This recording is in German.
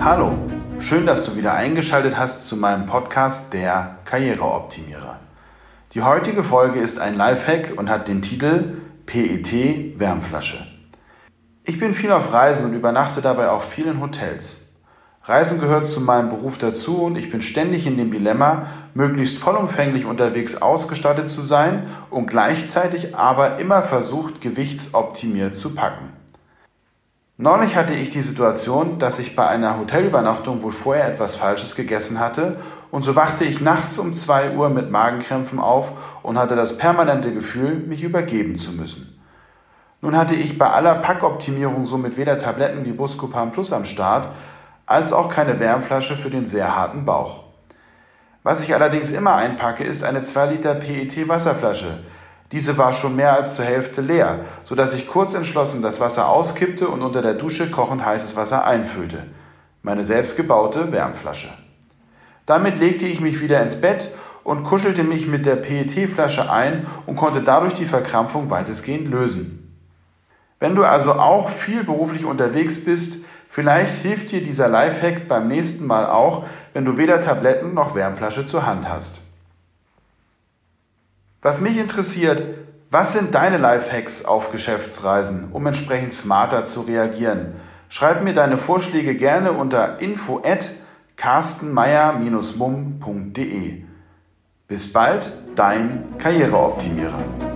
Hallo, schön, dass du wieder eingeschaltet hast zu meinem Podcast Der Karriereoptimierer. Die heutige Folge ist ein Lifehack und hat den Titel PET Wärmflasche. Ich bin viel auf Reisen und übernachte dabei auch viel in Hotels. Reisen gehört zu meinem Beruf dazu und ich bin ständig in dem Dilemma, möglichst vollumfänglich unterwegs ausgestattet zu sein und gleichzeitig aber immer versucht, gewichtsoptimiert zu packen. Neulich hatte ich die Situation, dass ich bei einer Hotelübernachtung wohl vorher etwas Falsches gegessen hatte und so wachte ich nachts um 2 Uhr mit Magenkrämpfen auf und hatte das permanente Gefühl, mich übergeben zu müssen. Nun hatte ich bei aller Packoptimierung somit weder Tabletten wie Buscopan Plus am Start, als auch keine Wärmflasche für den sehr harten Bauch. Was ich allerdings immer einpacke, ist eine 2 Liter PET Wasserflasche. Diese war schon mehr als zur Hälfte leer, so dass ich kurz entschlossen das Wasser auskippte und unter der Dusche kochend heißes Wasser einfüllte. Meine selbstgebaute Wärmflasche. Damit legte ich mich wieder ins Bett und kuschelte mich mit der PET-Flasche ein und konnte dadurch die Verkrampfung weitestgehend lösen. Wenn du also auch viel beruflich unterwegs bist, vielleicht hilft dir dieser Lifehack beim nächsten Mal auch, wenn du weder Tabletten noch Wärmflasche zur Hand hast. Was mich interessiert, was sind deine Lifehacks auf Geschäftsreisen, um entsprechend smarter zu reagieren? Schreib mir deine Vorschläge gerne unter info at carstenmeier-mum.de. Bis bald, dein Karriereoptimierer.